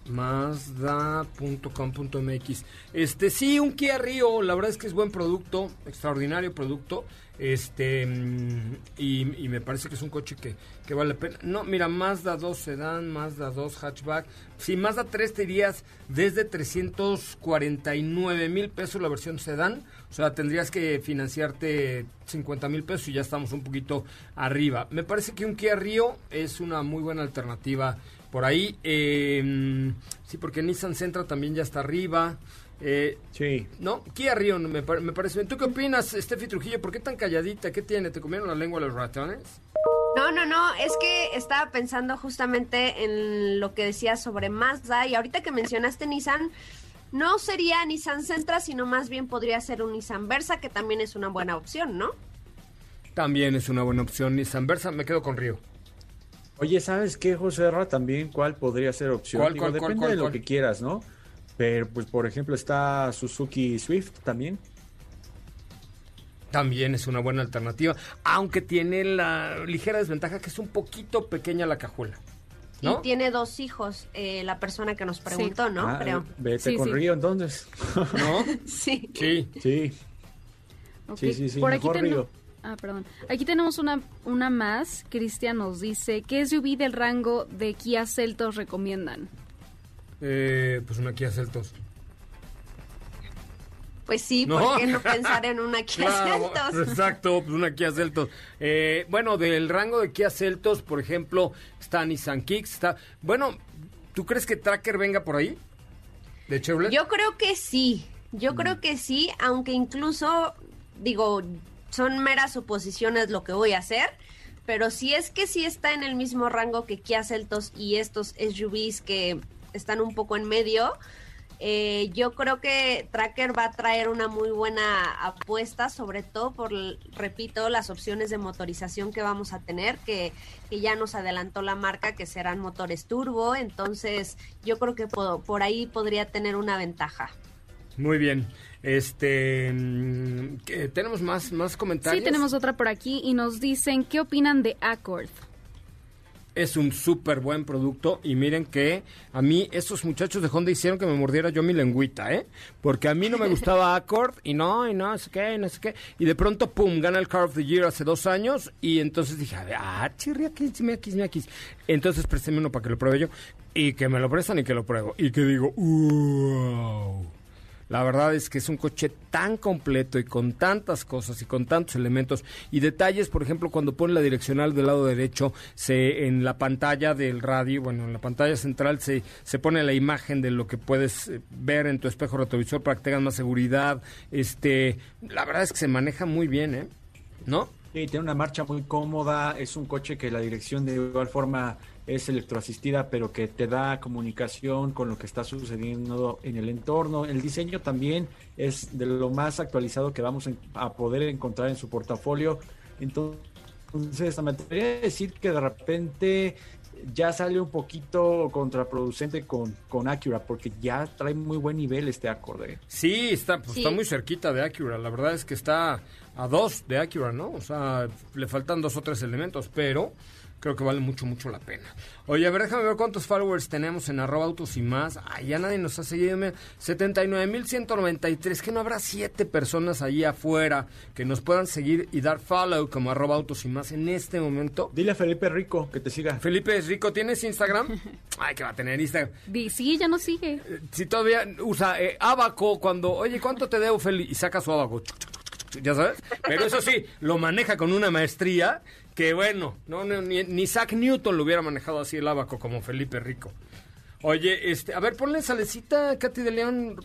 Mazda.com.mx. Este, sí, un Kia Rio, la verdad es que es buen producto, extraordinario producto. Este, mm, y, me parece que es un coche que, que vale la pena. No, mira, Mazda 2 sedán, Mazda 2 hatchback. Sí, Mazda 3 te irías desde 349 mil pesos la versión sedán. O sea, tendrías que financiarte 50 mil pesos y ya estamos un poquito arriba. Me parece que un Kia Rio es una muy buena alternativa por ahí. eh, sí, porque Nissan Sentra también ya está arriba. Eh, sí. No, Kia Rio me, pare- me parece bien. ¿Tú qué opinas, Steffi Trujillo? ¿Por qué tan calladita? ¿Qué tiene? ¿Te comieron la lengua los ratones? No, no, no, es que estaba pensando justamente en lo que decías sobre Mazda y ahorita que mencionaste Nissan, no sería Nissan Sentra, sino más bien podría ser un Nissan Versa, que también es una buena opción, ¿no? También es una buena opción. Nissan Versa, me quedo con Río. Oye, ¿sabes qué, José Ra? También, ¿cuál podría ser opción? ¿Cuál, Digo, cuál, depende cuál, de lo cuál? que quieras, ¿no? Pero, pues, por ejemplo, está Suzuki Swift también. También es una buena alternativa, aunque tiene la ligera desventaja que es un poquito pequeña la cajuela. ¿No? Y tiene dos hijos, eh, la persona que nos preguntó, ¿no? Ah, Creo. Vete Sí, con sí. Río, entonces. ¿No? Sí. Sí. Sí. Sí, sí, sí, Por aquí Río. Ah, perdón. Aquí tenemos una, una más. Cristian nos dice, ¿qué SUV del rango de Kia Celtos recomiendan? Eh, pues una Kia Celtos. Pues sí, No. ¿por qué no pensar en una Kia Claro, Celtos? Exacto, pues una Kia Celtos. Eh, bueno, del rango de Kia Celtos, por ejemplo, está Nissan Kicks, está... Bueno, ¿tú crees que Tracker venga por ahí? ¿De Chevrolet? Yo creo que sí, yo Mm. creo que sí, aunque incluso, digo, son meras suposiciones lo que voy a hacer, pero si es que sí está en el mismo rango que Kia Celtos y estos SUVs que están un poco en medio, eh, yo creo que Tracker va a traer una muy buena apuesta, sobre todo por, repito, las opciones de motorización que vamos a tener, que, ya nos adelantó la marca, que serán motores turbo, entonces yo creo que po- por ahí podría tener una ventaja. Muy bien. Este, mm, ¿qué- ¿tenemos más, más comentarios? Sí, tenemos otra por aquí y nos dicen qué opinan de Accord. Es un súper buen producto y miren que a mí estos muchachos de Honda hicieron que me mordiera yo mi lengüita, ¿eh? Porque a mí no me gustaba Accord y no, y no sé qué, y no sé qué. Y de pronto, pum, gana el Car of the Year hace dos años y entonces dije, a ver, ah, chirriaquis, miaquis, miaquis. Entonces présteme uno para que lo pruebe yo y que me lo prestan y que lo pruebo. Y que digo, wow. La verdad es que es un coche tan completo y con tantas cosas y con tantos elementos y detalles, por ejemplo, cuando pone la direccional del lado derecho, se en la pantalla del radio, bueno, en la pantalla central se, se pone la imagen de lo que puedes eh, ver en tu espejo retrovisor para que tengas más seguridad. Este, la verdad es que se maneja muy bien, ¿eh? ¿No? Sí, tiene una marcha muy cómoda, es un coche que la dirección de igual forma es electroasistida, pero que te da comunicación con lo que está sucediendo en el entorno. El diseño también es de lo más actualizado que vamos a poder encontrar en su portafolio. Entonces, me atrevería a decir que de repente ya sale un poquito contraproducente con, con Acura, porque ya trae muy buen nivel este acorde. Sí, está, pues, Sí. está muy cerquita de Acura. La verdad es que está a dos de Acura, ¿no? O sea, le faltan dos o tres elementos, pero creo que vale mucho, mucho la pena. Oye, a ver, déjame ver cuántos followers tenemos en arroba autos y más. Ay, ya nadie nos ha seguido. mira, 79.193. Que no habrá siete personas ahí afuera que nos puedan seguir y dar follow como arroba autos y más en este momento. Dile a Felipe Rico que te siga. Felipe es rico, ¿tienes Instagram? Ay, que va a tener Instagram. Sí, ya nos sigue. Si todavía usa eh, abaco cuando, oye, ¿cuánto te debo, Feli? Y saca su abaco. Ya sabes. Pero eso sí, lo maneja con una maestría que, bueno, no, no, ni, ni Isaac Newton lo hubiera manejado así el abaco como Felipe Rico. Oye, este, a ver, ponle salecita, Katy de León,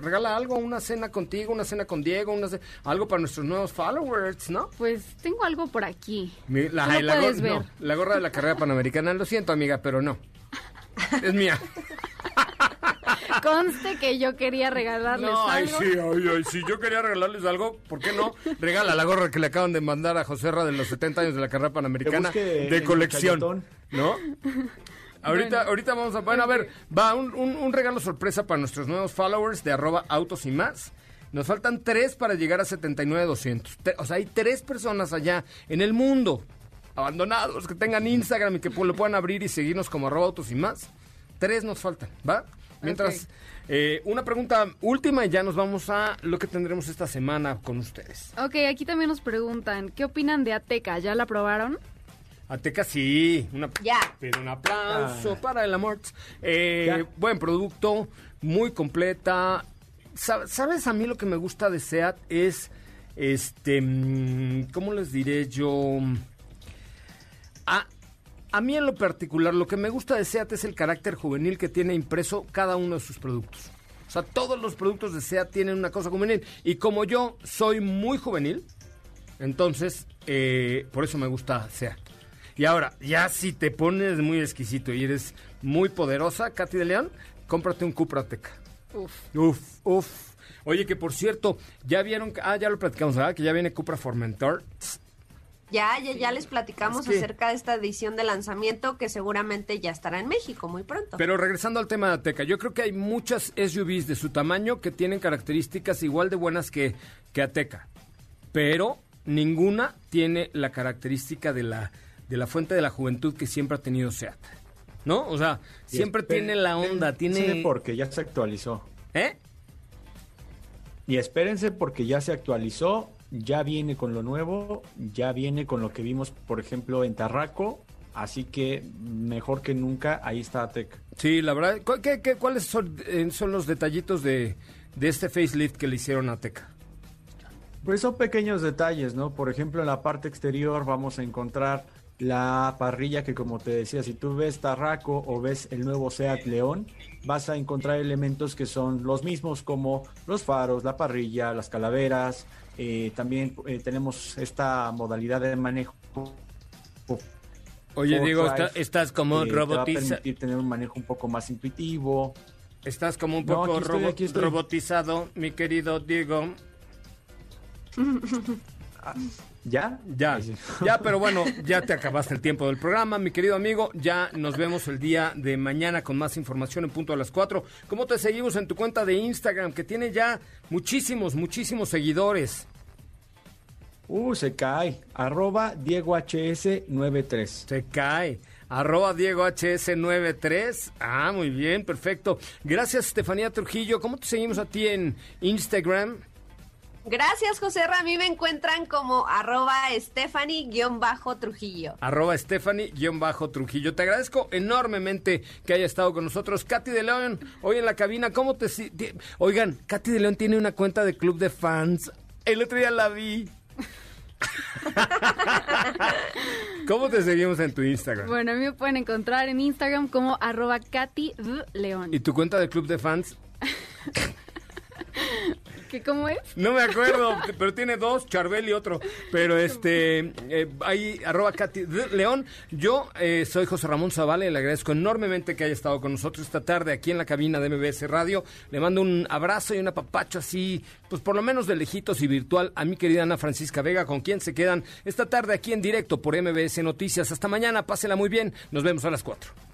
regala algo, una cena contigo, una cena con Diego, una ce- algo para nuestros nuevos followers, ¿no? Pues tengo algo por aquí. Mi- la, la puedes no, ver. la gorra de la carrera panamericana, lo siento, amiga, pero no. Es mía. Conste que yo quería regalarles No, ay, algo. sí, ay, ay, si yo quería regalarles algo, ¿por qué no? Regala la gorra que le acaban de mandar a José Ra de los 70 años de la carrera panamericana de colección. ¿no? Ahorita, ahorita vamos a, bueno, a ver, va un, un- un regalo sorpresa para nuestros nuevos followers de arroba autos y más. Nos faltan tres para llegar a 79,200. Te- O sea, hay tres personas allá en el mundo abandonados que tengan Instagram y que lo puedan abrir y seguirnos como arroba autos y más. Tres nos faltan, ¿va? Mientras, eh, una pregunta última y ya nos vamos a lo que tendremos esta semana con ustedes. Ok, aquí también nos preguntan, ¿qué opinan de Ateca? ¿Ya la probaron? Ateca sí, una, Ya. pero un aplauso Ah. para el amor. Eh, buen producto, muy completa. Sa- ¿Sabes a mí lo que me gusta de SEAT? Es, este, mm, ¿cómo les diré yo? A, a mí en lo particular, lo que me gusta de SEAT es el carácter juvenil que tiene impreso cada uno de sus productos. O sea, todos los productos de SEAT tienen una cosa juvenil. Y como yo soy muy juvenil, entonces, eh, por eso me gusta SEAT. Y ahora, ya si te pones muy exquisito y eres muy poderosa, Katy de León, cómprate un Cupra Ateca. Uf. Uf, uf. Oye, que por cierto, ya vieron, que- ah, ya lo platicamos, ¿verdad? Que ya viene Cupra Formentor. Ya, ya, ya les platicamos Es que- acerca de esta edición de lanzamiento que seguramente ya estará en México muy pronto. Pero regresando al tema de Ateca, yo creo que hay muchas SUVs de su tamaño que tienen características igual de buenas que, que Ateca. Pero ninguna tiene la característica de la, de la fuente de la juventud que siempre ha tenido SEAT. ¿No? O sea, siempre tiene la onda, tiene... espérense porque ya se actualizó. ¿Eh? Y espérense porque ya se actualizó, ya viene con lo nuevo, ya viene con lo que vimos, por ejemplo, en Tarraco. Así que mejor que nunca, ahí está Atec. Sí, la verdad. ¿cu- qué- qué- ¿Cuáles son, eh, son los detallitos de, de este facelift que le hicieron a Ateca? Pues son pequeños detalles, ¿no? Por ejemplo, en la parte exterior vamos a encontrar la parrilla que, como te decía, si tú ves Tarraco o ves el nuevo Seat León, vas a encontrar elementos que son los mismos como los faros, la parrilla, las calaveras. Eh, también eh, tenemos esta modalidad de manejo. Oye, Diego, está- estás como que te va a robotiza- permitir tener un manejo un poco más intuitivo. Estás como un No, poco estoy, robo- aquí robotizado, mi querido Diego. ¿Ya? Ya, ya, pero bueno, ya te acabaste el tiempo del programa, mi querido amigo. Ya nos vemos el día de mañana con más información en punto a las 4. ¿Cómo te seguimos en tu cuenta de Instagram que tiene ya muchísimos, muchísimos seguidores? Uh, se cae. Arroba Diego HS93. Se cae. Arroba Diego HS93. Ah, muy bien, perfecto. Gracias, Estefanía Trujillo. ¿Cómo te seguimos a ti en Instagram? Gracias, José Ra. A mí me encuentran como arroba Stephanie-Trujillo. Arroba Stephanie-Trujillo. Te agradezco enormemente que haya estado con nosotros. Katy de León, hoy en la cabina, ¿cómo te... Oigan, Katy de León tiene una cuenta de club de fans. El otro día la vi. ¿Cómo te seguimos en tu Instagram? Bueno, a mí me pueden encontrar en Instagram como arroba Katy. León. ¿Y tu cuenta de club de fans? ¿Qué cómo es? No me acuerdo, pero tiene dos, Charbel y otro. Pero este, eh, ahí, arroba Katy León. Yo eh, soy José Ramón Zavala y le agradezco enormemente que haya estado con nosotros esta tarde aquí en la cabina de MBS Radio. Le mando un abrazo y un apapacho así, pues por lo menos de lejitos y virtual a mi querida Ana Francisca Vega, con quien se quedan esta tarde aquí en directo por MBS Noticias. Hasta mañana, pásela muy bien. Nos vemos a las 4.